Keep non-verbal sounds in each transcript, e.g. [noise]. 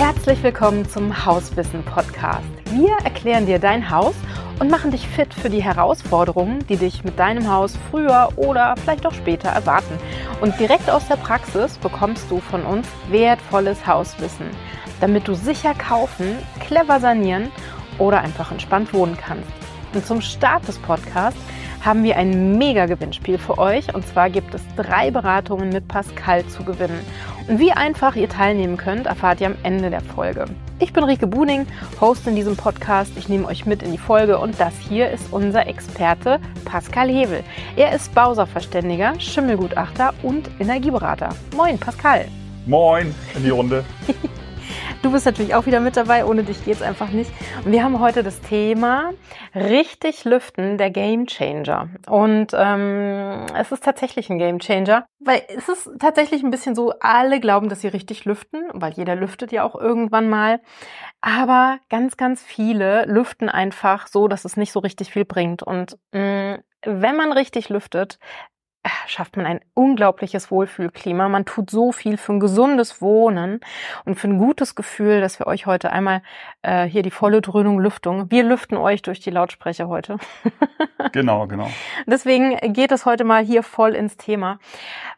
Herzlich willkommen zum Hauswissen Podcast. Wir erklären dir dein Haus und machen dich fit für die Herausforderungen, die dich mit deinem Haus früher oder vielleicht auch später erwarten. Und direkt aus der Praxis bekommst du von uns wertvolles Hauswissen, damit du sicher kaufen, clever sanieren oder einfach entspannt wohnen kannst. Und zum Start des Podcasts haben wir ein mega Gewinnspiel für euch. Und zwar gibt es drei Beratungen mit Pascal zu gewinnen. Und wie einfach ihr teilnehmen könnt, erfahrt ihr am Ende der Folge. Ich bin Rike Buning, Host in diesem Podcast. Ich nehme euch mit in die Folge und das hier ist unser Experte Pascal Hebel. Er ist Bauserverständiger, Schimmelgutachter und Energieberater. Moin, Pascal. Moin in die Runde. [laughs] Du bist natürlich auch wieder mit dabei, ohne dich geht's einfach nicht. Und wir haben heute das Thema richtig lüften, der Game Changer. Und ähm, es ist tatsächlich ein Game Changer, weil es ist tatsächlich ein bisschen so, alle glauben, dass sie richtig lüften, weil jeder lüftet ja auch irgendwann mal. Aber ganz, ganz viele lüften einfach so, dass es nicht so richtig viel bringt. Und mh, mm, wenn man richtig lüftet, schafft man ein unglaubliches Wohlfühlklima. Man tut so viel für ein gesundes Wohnen und für ein gutes Gefühl, dass wir euch heute einmal äh, hier die volle Dröhnung Lüftung. Wir lüften euch durch die Lautsprecher heute. [laughs] genau, genau. Deswegen geht es heute mal hier voll ins Thema.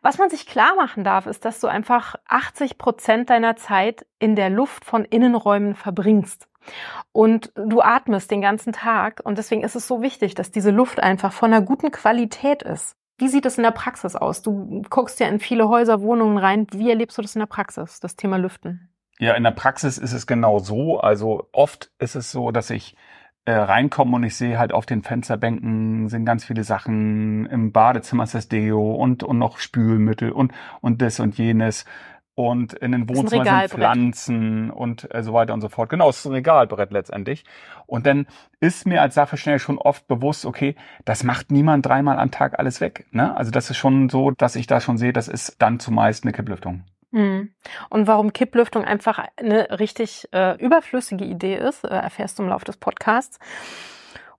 Was man sich klar machen darf, ist, dass du einfach 80 Prozent deiner Zeit in der Luft von Innenräumen verbringst. Und du atmest den ganzen Tag und deswegen ist es so wichtig, dass diese Luft einfach von einer guten Qualität ist. Wie sieht es in der Praxis aus? Du guckst ja in viele Häuser, Wohnungen rein. Wie erlebst du das in der Praxis, das Thema Lüften? Ja, in der Praxis ist es genau so. Also oft ist es so, dass ich äh, reinkomme und ich sehe halt auf den Fensterbänken sind ganz viele Sachen. Im Badezimmer ist das Deo und, und noch Spülmittel und, und das und jenes und in den Wohnzimmern sind Pflanzen und äh, so weiter und so fort. Genau, es ist ein Regalbrett letztendlich. Und dann ist mir als Sachverständiger schon oft bewusst, okay, das macht niemand dreimal am Tag alles weg. Ne? Also das ist schon so, dass ich da schon sehe, das ist dann zumeist eine Kipplüftung. Mhm. Und warum Kipplüftung einfach eine richtig äh, überflüssige Idee ist, äh, erfährst du im Laufe des Podcasts.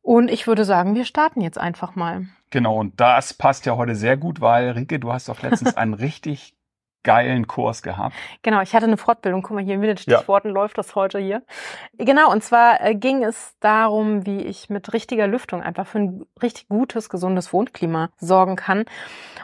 Und ich würde sagen, wir starten jetzt einfach mal. Genau, und das passt ja heute sehr gut, weil Rike, du hast doch letztens [laughs] einen richtig geilen Kurs gehabt. Genau, ich hatte eine Fortbildung. Guck mal hier mit den Stichworten ja. läuft das heute hier. Genau, und zwar äh, ging es darum, wie ich mit richtiger Lüftung einfach für ein richtig gutes, gesundes Wohnklima sorgen kann.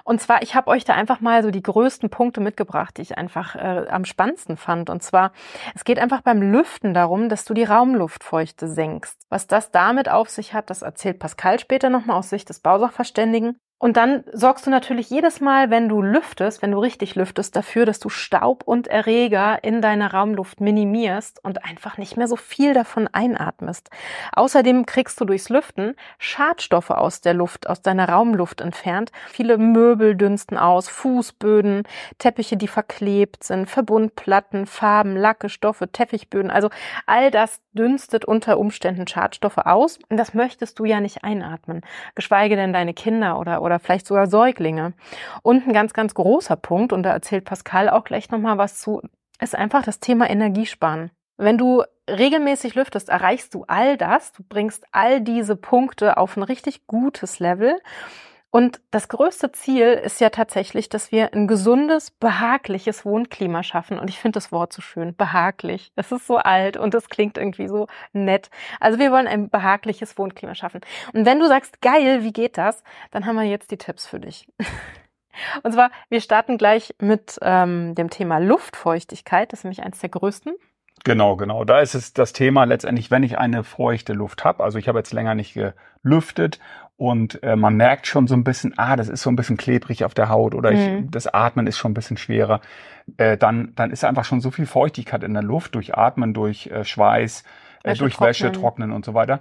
Und zwar, ich habe euch da einfach mal so die größten Punkte mitgebracht, die ich einfach äh, am spannendsten fand. Und zwar, es geht einfach beim Lüften darum, dass du die Raumluftfeuchte senkst. Was das damit auf sich hat, das erzählt Pascal später nochmal aus Sicht des Bausachverständigen. Und dann sorgst du natürlich jedes Mal, wenn du lüftest, wenn du richtig lüftest, dafür, dass du Staub und Erreger in deiner Raumluft minimierst und einfach nicht mehr so viel davon einatmest. Außerdem kriegst du durchs Lüften Schadstoffe aus der Luft, aus deiner Raumluft entfernt. Viele Möbel dünsten aus, Fußböden, Teppiche, die verklebt sind, Verbundplatten, Farben, Lacke, Stoffe, Teppichböden. Also all das dünstet unter Umständen Schadstoffe aus. Und das möchtest du ja nicht einatmen. Geschweige denn deine Kinder oder oder vielleicht sogar Säuglinge. Und ein ganz, ganz großer Punkt, und da erzählt Pascal auch gleich nochmal was zu, ist einfach das Thema Energiesparen. Wenn du regelmäßig lüftest, erreichst du all das, du bringst all diese Punkte auf ein richtig gutes Level und das größte Ziel ist ja tatsächlich, dass wir ein gesundes, behagliches Wohnklima schaffen. Und ich finde das Wort so schön, behaglich. Es ist so alt und es klingt irgendwie so nett. Also wir wollen ein behagliches Wohnklima schaffen. Und wenn du sagst, geil, wie geht das? Dann haben wir jetzt die Tipps für dich. [laughs] Und zwar, wir starten gleich mit ähm, dem Thema Luftfeuchtigkeit. Das ist nämlich eines der größten. Genau, genau. Da ist es das Thema letztendlich, wenn ich eine feuchte Luft habe. Also ich habe jetzt länger nicht gelüftet und äh, man merkt schon so ein bisschen, ah, das ist so ein bisschen klebrig auf der Haut oder ich, mhm. das Atmen ist schon ein bisschen schwerer. Äh, dann, dann ist einfach schon so viel Feuchtigkeit in der Luft durch Atmen, durch äh, Schweiß, äh, durch trocknen. Wäsche, Trocknen und so weiter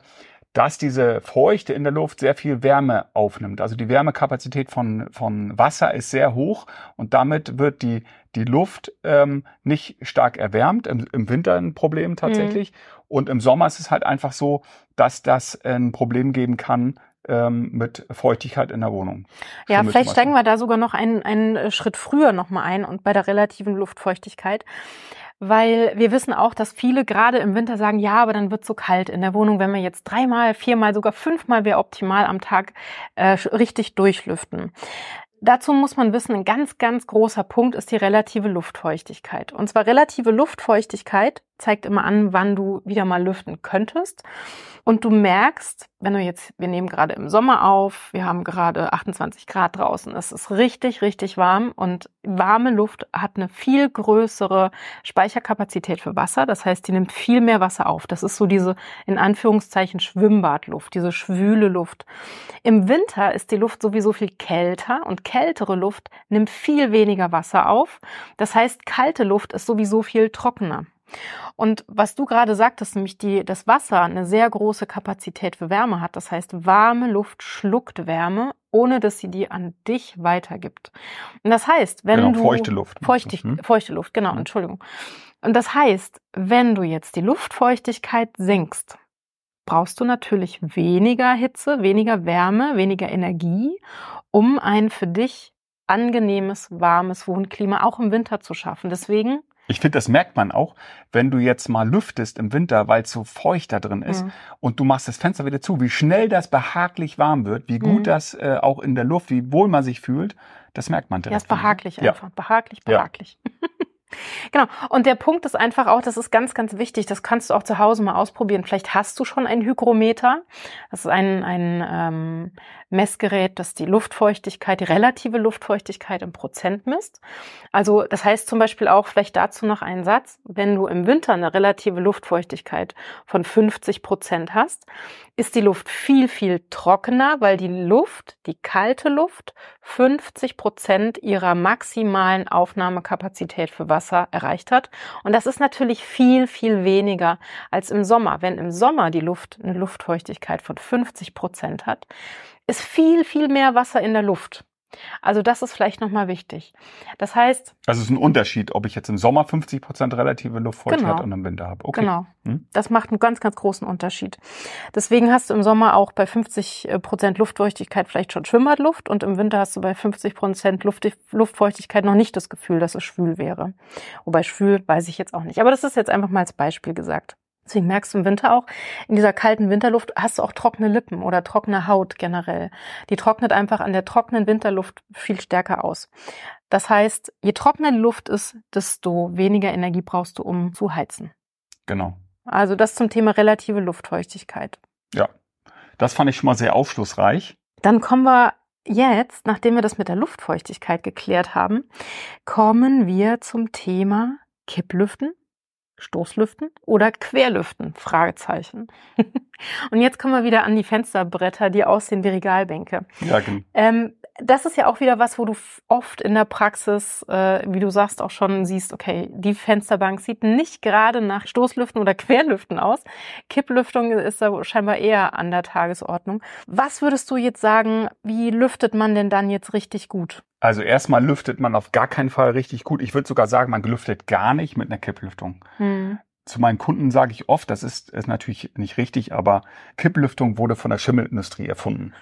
dass diese Feuchte in der Luft sehr viel Wärme aufnimmt. Also die Wärmekapazität von, von Wasser ist sehr hoch und damit wird die, die Luft ähm, nicht stark erwärmt. Im, Im Winter ein Problem tatsächlich. Mhm. Und im Sommer ist es halt einfach so, dass das ein Problem geben kann, ähm, mit Feuchtigkeit in der Wohnung. Ja, vielleicht steigen wir da sogar noch einen, einen Schritt früher nochmal ein und bei der relativen Luftfeuchtigkeit weil wir wissen auch, dass viele gerade im Winter sagen, ja, aber dann wird so kalt in der Wohnung, wenn wir jetzt dreimal, viermal, sogar fünfmal wäre optimal am Tag äh, richtig durchlüften. Dazu muss man wissen, ein ganz, ganz großer Punkt ist die relative Luftfeuchtigkeit. Und zwar relative Luftfeuchtigkeit zeigt immer an, wann du wieder mal lüften könntest. Und du merkst, wenn du jetzt, wir nehmen gerade im Sommer auf, wir haben gerade 28 Grad draußen, es ist richtig, richtig warm und warme Luft hat eine viel größere Speicherkapazität für Wasser. Das heißt, die nimmt viel mehr Wasser auf. Das ist so diese, in Anführungszeichen, Schwimmbadluft, diese schwüle Luft. Im Winter ist die Luft sowieso viel kälter und kältere Luft nimmt viel weniger Wasser auf. Das heißt, kalte Luft ist sowieso viel trockener. Und was du gerade sagtest, nämlich die, das Wasser eine sehr große Kapazität für Wärme hat. Das heißt, warme Luft schluckt Wärme, ohne dass sie die an dich weitergibt. Und das heißt, wenn genau, du feuchte Luft, feuchtig, hm? feuchte Luft, genau, hm. Entschuldigung. Und das heißt, wenn du jetzt die Luftfeuchtigkeit senkst, brauchst du natürlich weniger Hitze, weniger Wärme, weniger Energie, um ein für dich angenehmes, warmes Wohnklima auch im Winter zu schaffen. Deswegen ich finde, das merkt man auch, wenn du jetzt mal lüftest im Winter, weil es so feucht da drin ist mhm. und du machst das Fenster wieder zu, wie schnell das behaglich warm wird, wie gut mhm. das äh, auch in der Luft, wie wohl man sich fühlt, das merkt man direkt. Ja, ist behaglich einfach. Ja. Behaglich, behaglich. [laughs] Ja. Genau. Und der Punkt ist einfach auch, das ist ganz, ganz wichtig. Das kannst du auch zu Hause mal ausprobieren. Vielleicht hast du schon ein Hygrometer. Das ist ein, ein ähm, Messgerät, das die Luftfeuchtigkeit, die relative Luftfeuchtigkeit im Prozent misst. Also das heißt zum Beispiel auch, vielleicht dazu noch einen Satz, wenn du im Winter eine relative Luftfeuchtigkeit von 50 Prozent hast, ist die Luft viel, viel trockener, weil die Luft, die kalte Luft, 50 Prozent ihrer maximalen Aufnahmekapazität für Wasser erreicht hat. Und das ist natürlich viel, viel weniger als im Sommer. Wenn im Sommer die Luft eine Luftfeuchtigkeit von 50 Prozent hat, ist viel, viel mehr Wasser in der Luft. Also das ist vielleicht nochmal wichtig. Das heißt. Also es ist ein Unterschied, ob ich jetzt im Sommer 50 Prozent relative Luftfeuchtigkeit genau, und im Winter habe. Okay. Genau. Hm? Das macht einen ganz, ganz großen Unterschied. Deswegen hast du im Sommer auch bei 50 Prozent Luftfeuchtigkeit vielleicht schon Schwimmbadluft und im Winter hast du bei 50 Prozent Luft, Luftfeuchtigkeit noch nicht das Gefühl, dass es schwül wäre. Wobei schwül weiß ich jetzt auch nicht. Aber das ist jetzt einfach mal als Beispiel gesagt. Deswegen merkst du im Winter auch, in dieser kalten Winterluft hast du auch trockene Lippen oder trockene Haut generell. Die trocknet einfach an der trockenen Winterluft viel stärker aus. Das heißt, je trockener die Luft ist, desto weniger Energie brauchst du, um zu heizen. Genau. Also das zum Thema relative Luftfeuchtigkeit. Ja, das fand ich schon mal sehr aufschlussreich. Dann kommen wir jetzt, nachdem wir das mit der Luftfeuchtigkeit geklärt haben, kommen wir zum Thema Kipplüften Stoßlüften oder Querlüften? Fragezeichen. [laughs] Und jetzt kommen wir wieder an die Fensterbretter, die aussehen wie Regalbänke. Ja, genau. Ähm, das ist ja auch wieder was, wo du oft in der Praxis, äh, wie du sagst, auch schon siehst, okay, die Fensterbank sieht nicht gerade nach Stoßlüften oder [laughs] Querlüften aus. Kipplüftung ist da scheinbar eher an der Tagesordnung. Was würdest du jetzt sagen, wie lüftet man denn dann jetzt richtig gut? Also erstmal lüftet man auf gar keinen Fall richtig gut. Ich würde sogar sagen, man lüftet gar nicht mit einer Kipplüftung. Hm zu meinen Kunden sage ich oft, das ist, ist natürlich nicht richtig, aber Kipplüftung wurde von der Schimmelindustrie erfunden.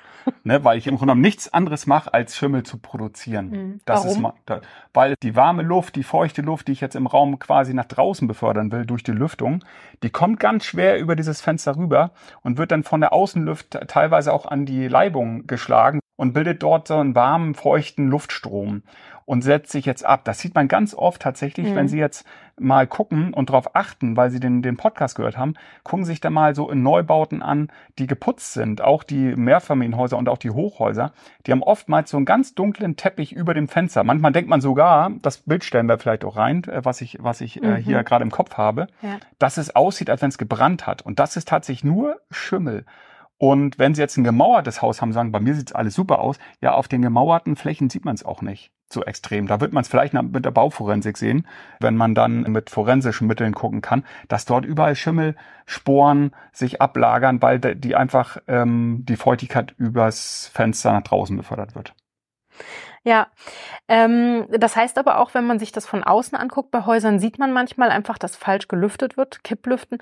ne, weil ich im Grunde genommen nichts anderes mache, als Schimmel zu produzieren. Mhm. Das Warum? ist da, weil die warme Luft, die feuchte Luft, die ich jetzt im Raum quasi nach draußen befördern will durch die Lüftung, die kommt ganz schwer über dieses Fenster rüber und wird dann von der Außenluft teilweise auch an die Leibung geschlagen und bildet dort so einen warmen, feuchten Luftstrom und setzt sich jetzt ab. Das sieht man ganz oft tatsächlich, mhm. wenn Sie jetzt mal gucken und darauf achten, weil Sie den, den Podcast gehört haben, gucken sich da mal so in Neubauten an, die geputzt sind. Auch die Mehrfamilienhäuser und auch die Hochhäuser, die haben oftmals so einen ganz dunklen Teppich über dem Fenster. Manchmal denkt man sogar, das Bild stellen wir vielleicht auch rein, äh, was ich, was ich äh, mhm. hier gerade im Kopf habe, ja. dass es aussieht, als wenn es gebrannt hat. Und das ist tatsächlich nur Schimmel. Und wenn Sie jetzt ein gemauertes Haus haben, sagen, bei mir sieht alles super aus, ja, auf den gemauerten Flächen sieht man es auch nicht so extrem. Da wird man es vielleicht mit der Bauforensik sehen, wenn man dann mit forensischen Mitteln gucken kann, dass dort überall Schimmelsporen sich ablagern, weil die einfach ähm, die Feuchtigkeit übers Fenster nach draußen befördert wird. Ja, ähm, das heißt aber auch, wenn man sich das von außen anguckt, bei Häusern sieht man manchmal einfach, dass falsch gelüftet wird, Kipplüften.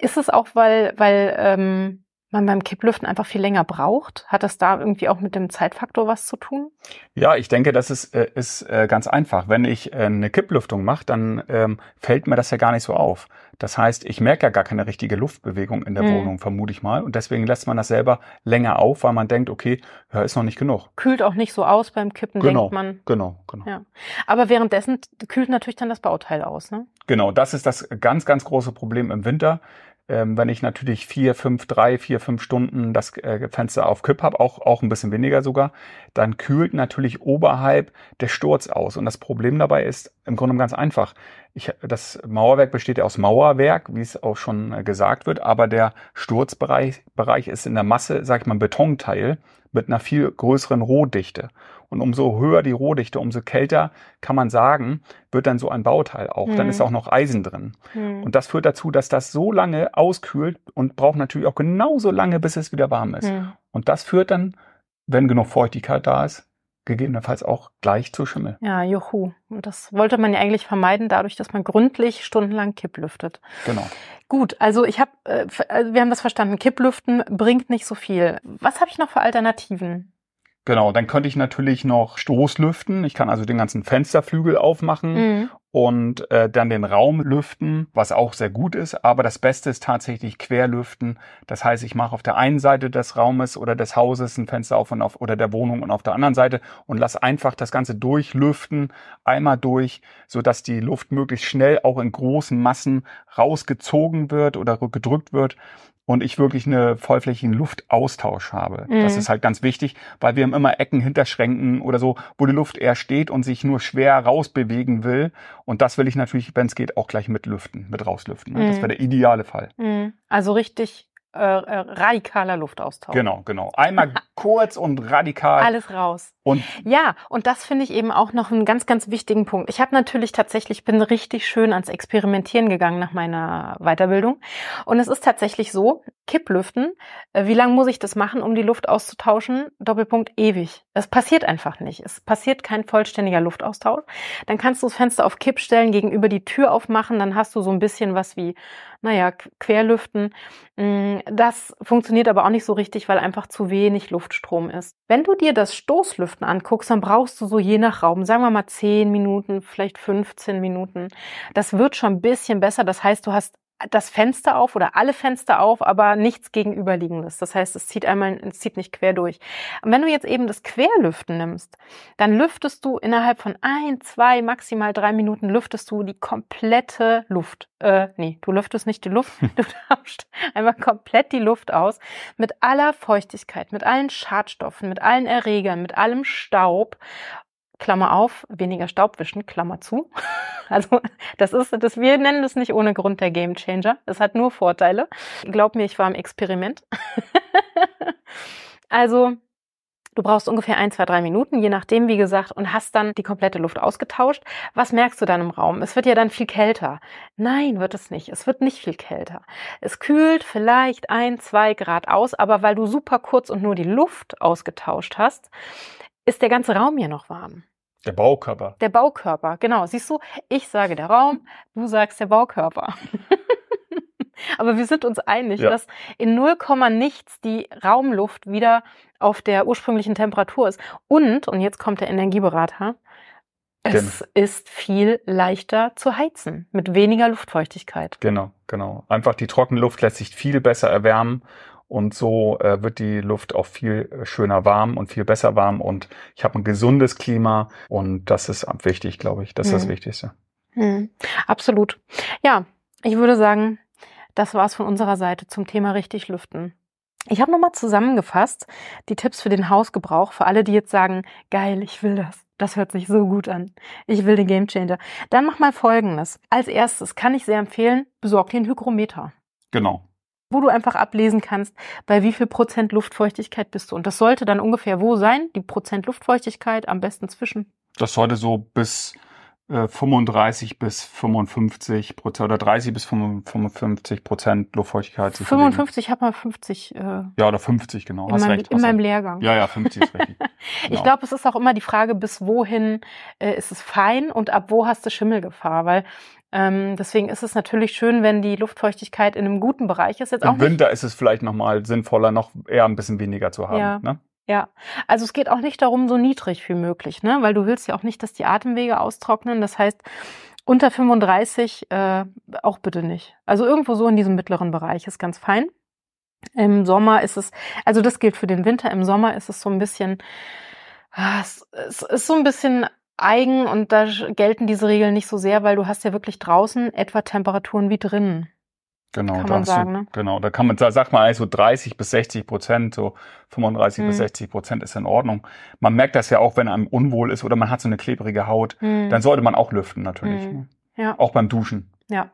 Ist es auch, weil, weil ähm, man beim Kipplüften einfach viel länger braucht? Hat das da irgendwie auch mit dem Zeitfaktor was zu tun? Ja, ich denke, das ist, äh, ist äh, ganz einfach. Wenn ich äh, eine Kipplüftung mache, dann ähm, fällt mir das ja gar nicht so auf. Das heißt, ich merke ja gar keine richtige Luftbewegung in der mhm. Wohnung, vermute ich mal. Und deswegen lässt man das selber länger auf, weil man denkt, okay, ja, ist noch nicht genug. Kühlt auch nicht so aus beim Kippen, genau, denkt man. Genau, genau. Ja. Aber währenddessen kühlt natürlich dann das Bauteil aus, ne? Genau, das ist das ganz, ganz große Problem im Winter ähm, wenn ich natürlich vier, fünf, drei, vier, fünf Stunden das äh, Fenster auf Kipp habe, auch, auch ein bisschen weniger sogar, dann kühlt natürlich oberhalb der Sturz aus. Und das Problem dabei ist im Grunde ganz einfach. Ich, das Mauerwerk besteht ja aus Mauerwerk, wie es auch schon äh, gesagt wird, aber der Sturzbereich Bereich ist in der Masse, sag ich mal, Betonteil mit einer viel größeren Rohdichte. Und umso höher die Rohdichte, umso kälter kann man sagen, wird dann so ein Bauteil auch. Mhm. Dann ist mhm. auch noch Eisen drin. Mhm. Und das führt dazu, dass das so lange auskühlt und braucht natürlich auch genauso lange, bis es wieder warm ist. Mhm. Und das führt dann, wenn genug Feuchtigkeit da ist, gegebenenfalls auch gleich zu Schimmel. Ja, juhu. Und das wollte man ja eigentlich vermeiden, dadurch, dass man gründlich stundenlang Kipp lüftet. Genau. Gut, also ich habe, äh, wir haben das verstanden. Kipplüften bringt nicht so viel. Was habe ich noch für Alternativen? Genau, dann könnte ich natürlich noch Stoßlüften. Ich kann also den ganzen Fensterflügel aufmachen mhm. und äh, dann den Raum lüften, was auch sehr gut ist. Aber das Beste ist tatsächlich Querlüften. Das heißt, ich mache auf der einen Seite des Raumes oder des Hauses ein Fenster auf und auf oder der Wohnung und auf der anderen Seite und lass einfach das Ganze durchlüften, einmal durch, so dass die Luft möglichst schnell auch in großen Massen rausgezogen wird oder gedrückt wird und ich wirklich eine vollflächigen Luftaustausch habe. Mhm. Das ist halt ganz wichtig, weil wir haben immer Ecken, Hinterschränken oder so, wo die Luft eher steht und sich nur schwer rausbewegen will. Und das will ich natürlich, wenn es geht, auch gleich mit lüften, mit rauslüften. Mhm. Das wäre der ideale Fall. Mhm. Also richtig äh, äh, radikaler Luftaustausch. Genau, genau. Einmal [laughs] kurz und radikal. Alles raus. Und ja, und das finde ich eben auch noch einen ganz, ganz wichtigen Punkt. Ich habe natürlich tatsächlich, bin richtig schön ans Experimentieren gegangen nach meiner Weiterbildung. Und es ist tatsächlich so, Kipplüften, äh, wie lange muss ich das machen, um die Luft auszutauschen? Doppelpunkt ewig. Es passiert einfach nicht. Es passiert kein vollständiger Luftaustausch. Dann kannst du das Fenster auf Kipp stellen, gegenüber die Tür aufmachen, dann hast du so ein bisschen was wie, naja, Querlüften. Mm, das funktioniert aber auch nicht so richtig, weil einfach zu wenig Luftstrom ist. Wenn du dir das Stoßlüften Vorschriften anguckst, dann brauchst du so je nach Raum, sagen wir mal 10 Minuten, vielleicht 15 Minuten. Das wird schon ein bisschen besser. Das heißt, du hast das Fenster auf oder alle Fenster auf, aber nichts gegenüberliegendes. Das heißt, es zieht einmal, es zieht nicht quer durch. Und wenn du jetzt eben das Querlüften nimmst, dann lüftest du innerhalb von ein, zwei, maximal drei Minuten lüftest du die komplette Luft. Äh, nee, du lüftest nicht die Luft, [laughs] du tauschst einfach komplett die Luft aus mit aller Feuchtigkeit, mit allen Schadstoffen, mit allen Erregern, mit allem Staub Klammer auf, weniger Staubwischen, Klammer zu. [laughs] Also das ist, das, wir nennen das nicht ohne Grund der Game Changer. Es hat nur Vorteile. Glaub mir, ich war im Experiment. [laughs] also Du brauchst ungefähr ein, zwei, drei Minuten, je nachdem, wie gesagt, und hast dann die komplette Luft ausgetauscht. Was merkst du dann im Raum? Es wird ja dann viel kälter. Nein, wird es nicht. Es wird nicht viel kälter. Es kühlt vielleicht ein, zwei Grad aus, aber weil du super kurz und nur die Luft ausgetauscht hast, ist der ganze Raum ja noch warm. Der Baukörper. Der Baukörper, genau. Siehst du, ich sage der Raum, du sagst der Baukörper. [laughs] Aber wir sind uns einig, ja. dass in 0, nichts die Raumluft wieder auf der ursprünglichen Temperatur ist. Und, und jetzt kommt der Energieberater, es genau. ist viel leichter zu heizen mit weniger Luftfeuchtigkeit. Genau, genau. Einfach die trockene Luft lässt sich viel besser erwärmen und so äh, wird die Luft auch viel äh, schöner warm und viel besser warm und ich habe ein gesundes Klima und das ist wichtig, glaube ich. Das ist mhm. das Wichtigste. Mhm. Absolut. Ja, ich würde sagen, das war's von unserer Seite zum Thema richtig lüften. Ich habe nochmal zusammengefasst die Tipps für den Hausgebrauch, für alle, die jetzt sagen, geil, ich will das. Das hört sich so gut an. Ich will den Gamechanger. Dann mach mal Folgendes. Als erstes kann ich sehr empfehlen, besorg dir einen Hygrometer. Genau wo du einfach ablesen kannst, bei wie viel Prozent Luftfeuchtigkeit bist du. Und das sollte dann ungefähr wo sein? Die Prozent Luftfeuchtigkeit am besten zwischen? Das sollte so bis 35 äh, bis 55 Prozent oder 30 bis 55 Prozent Luftfeuchtigkeit. 55 hat man 50. Äh, ja, oder 50, genau. In, Hast meinem, recht, in meinem Lehrgang. Ja, ja, 50 ist richtig. [laughs] Genau. Ich glaube, es ist auch immer die Frage, bis wohin äh, ist es fein und ab wo hast du Schimmelgefahr, weil Ähm, deswegen ist es natürlich schön, wenn die Luftfeuchtigkeit in einem guten Bereich ist. Jetzt Im auch Winter ist es vielleicht nochmal sinnvoller, noch eher ein bisschen weniger zu haben. Ja. Ne? Ja, also es geht auch nicht darum, so niedrig wie möglich, ne? weil du willst ja auch nicht, dass die Atemwege austrocknen. Das heißt, unter 35 äh, auch bitte nicht. Also irgendwo so in diesem mittleren Bereich ist ganz fein. Im Sommer ist es, also das gilt für den Winter, im Sommer ist es so ein bisschen, ah, es ist so ein bisschen eigen und da gelten diese Regeln nicht so sehr, weil du hast ja wirklich draußen etwa Temperaturen wie drinnen. Genau, kann man sagen, du, ne? genau, da kann man, da sagt man eigentlich so 30 bis 60 Prozent, so 35 mhm. bis 60 Prozent ist in Ordnung. Man merkt das ja auch, wenn einem unwohl ist oder man hat so eine klebrige Haut, mhm. dann sollte man auch lüften natürlich. Mhm. Ne? Ja. Auch beim Duschen. Ja.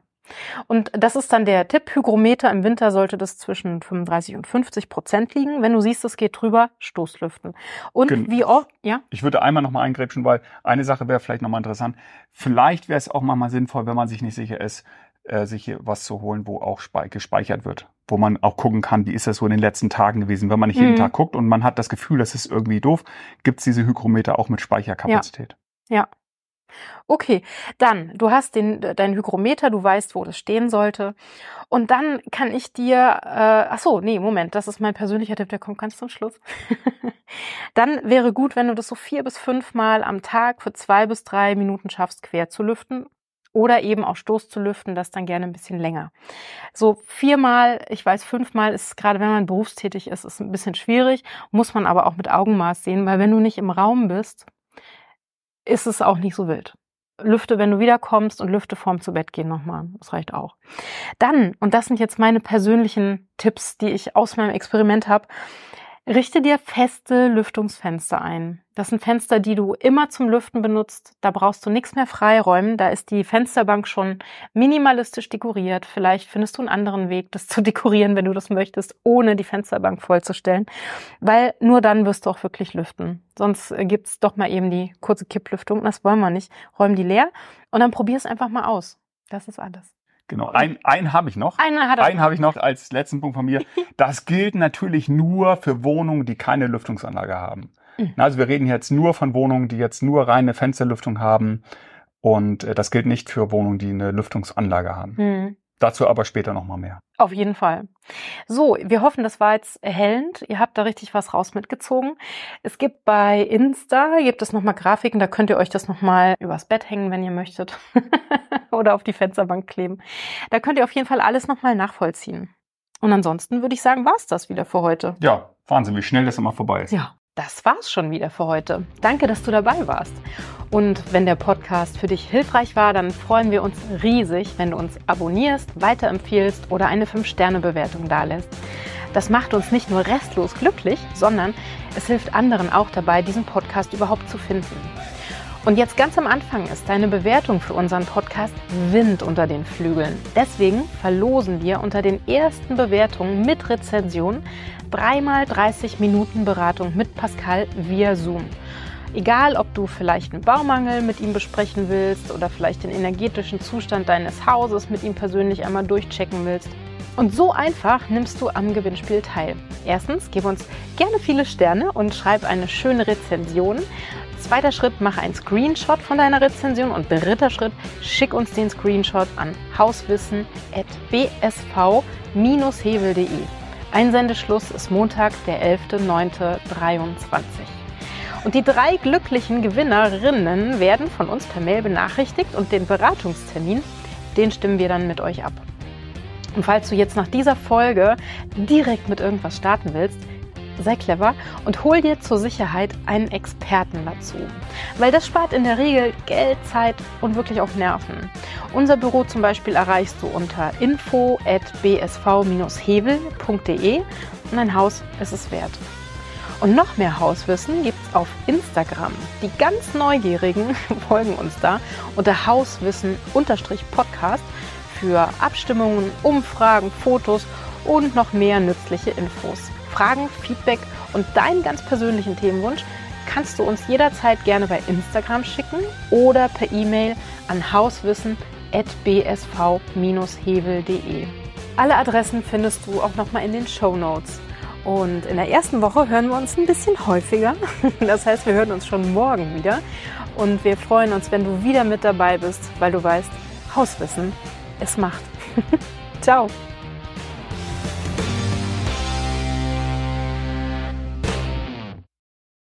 Und das ist dann der Tipp. Hygrometer im Winter sollte das zwischen 35 und 50 Prozent liegen. Wenn du siehst, es geht drüber, Stoßlüften. Und Gen wie oft, ja? Ich würde einmal nochmal eingrätschen, weil eine Sache wäre vielleicht nochmal interessant. Vielleicht wäre es auch mal sinnvoll, wenn man sich nicht sicher ist, äh, sich was zu holen, wo auch gespeichert wird. Wo man auch gucken kann, wie ist das so in den letzten Tagen gewesen. Wenn man nicht mhm. jeden Tag guckt und man hat das Gefühl, das ist irgendwie doof, gibt's diese Hygrometer auch mit Speicherkapazität. Ja. ja. Okay, dann, du hast den, dein Hygrometer, du weißt, wo das stehen sollte. Und dann kann ich dir, äh, ach so, nee, Moment, das ist mein persönlicher Tipp, der kommt ganz zum Schluss. [laughs] dann wäre gut, wenn du das so vier bis fünf Mal am Tag für zwei bis drei Minuten schaffst, quer zu lüften oder eben auch Stoß zu lüften, das dann gerne ein bisschen länger. So viermal, ich weiß fünfmal ist gerade, wenn man berufstätig ist, ist ein bisschen schwierig, muss man aber auch mit Augenmaß sehen, weil wenn du nicht im Raum bist, ist es auch nicht so wild. Lüfte, wenn du wiederkommst und lüfte vorm zu Bett gehen nochmal. Das reicht auch. Dann, und das sind jetzt meine persönlichen Tipps, die ich aus meinem Experiment habe, Richte dir feste Lüftungsfenster ein. Das sind Fenster, die du immer zum Lüften benutzt. Da brauchst du nichts mehr freiräumen. Da ist die Fensterbank schon minimalistisch dekoriert. Vielleicht findest du einen anderen Weg, das zu [laughs] dekorieren, wenn du das möchtest, ohne die Fensterbank vollzustellen. Weil nur dann wirst du auch wirklich lüften. Sonst gibt's doch mal eben die kurze Kipplüftung. Das wollen wir nicht. Räum die leer und dann probier es einfach mal aus. Das ist alles. Genau, ein, ein habe ich noch. Einen, hat er einen habe ich noch als letzten Punkt von mir. [laughs] Das gilt natürlich nur für Wohnungen, die keine Lüftungsanlage haben. Mhm. Also wir reden jetzt nur von Wohnungen, die jetzt nur reine Fensterlüftung haben. Und äh, das gilt nicht für Wohnungen, die eine Lüftungsanlage haben. Mhm. Dazu aber später nochmal mehr. Auf jeden Fall. So, wir hoffen, das war jetzt erhellend. Ihr habt da richtig was raus mitgezogen. Es gibt bei Insta, gibt es nochmal Grafiken, da könnt ihr euch das nochmal übers Bett hängen, wenn ihr möchtet. [laughs] Oder auf die Fensterbank kleben. Da könnt ihr auf jeden Fall alles nochmal nachvollziehen. Und ansonsten würde ich sagen, war's das wieder für heute. Ja, Wahnsinn, wie schnell das immer vorbei ist. Ja. Das war's schon wieder für heute. Danke, dass du dabei warst. Und wenn der Podcast für dich hilfreich war, dann freuen wir uns riesig, wenn du uns abonnierst, weiterempfiehlst oder eine 5-Sterne-Bewertung dalässt. Das macht uns nicht nur restlos glücklich, sondern es hilft anderen auch dabei, diesen Podcast überhaupt zu finden. Und jetzt ganz am Anfang ist deine Bewertung für unseren Podcast Wind unter den Flügeln. Deswegen verlosen wir unter den ersten Bewertungen mit Rezension dreimal 30 Minuten Beratung mit Pascal via Zoom. Egal, ob du vielleicht einen Baumangel mit ihm besprechen willst oder vielleicht den energetischen Zustand deines Hauses mit ihm persönlich einmal durchchecken willst. Und so einfach nimmst du am Gewinnspiel teil. Erstens, gib uns gerne viele Sterne und schreib eine schöne Rezension. Zweiter Schritt, mache einen Screenshot von deiner Rezension. Und dritter Schritt, schick uns den Screenshot an hauswissen.bsv-hebel.de. Einsendeschluss ist Montag, der 11.09.23. Und die drei glücklichen Gewinnerinnen werden von uns per Mail benachrichtigt und den Beratungstermin, den stimmen wir dann mit euch ab. Und falls du jetzt nach dieser Folge direkt mit irgendwas starten willst, sei clever und hol dir zur Sicherheit einen Experten dazu. Weil das spart in der Regel Geld, Zeit und wirklich auch Nerven. Unser Büro zum Beispiel erreichst du unter info at bsv-hebel.de und ein Haus ist es wert. Und noch mehr Hauswissen gibt es auf Instagram. Die ganz Neugierigen [laughs] folgen uns da unter Hauswissen-Podcast für Abstimmungen, Umfragen, Fotos und noch mehr nützliche Infos. Fragen, Feedback und deinen ganz persönlichen Themenwunsch kannst du uns jederzeit gerne bei Instagram schicken oder per E-Mail an hauswissen.bsv-hevel.de. Alle Adressen findest du auch nochmal in den Show Notes. Und in der ersten Woche hören wir uns ein bisschen häufiger. [laughs] Das heißt, wir hören uns schon morgen wieder. Und wir freuen uns, wenn du wieder mit dabei bist, weil du weißt, Hauswissen. Es macht. [laughs] Ciao.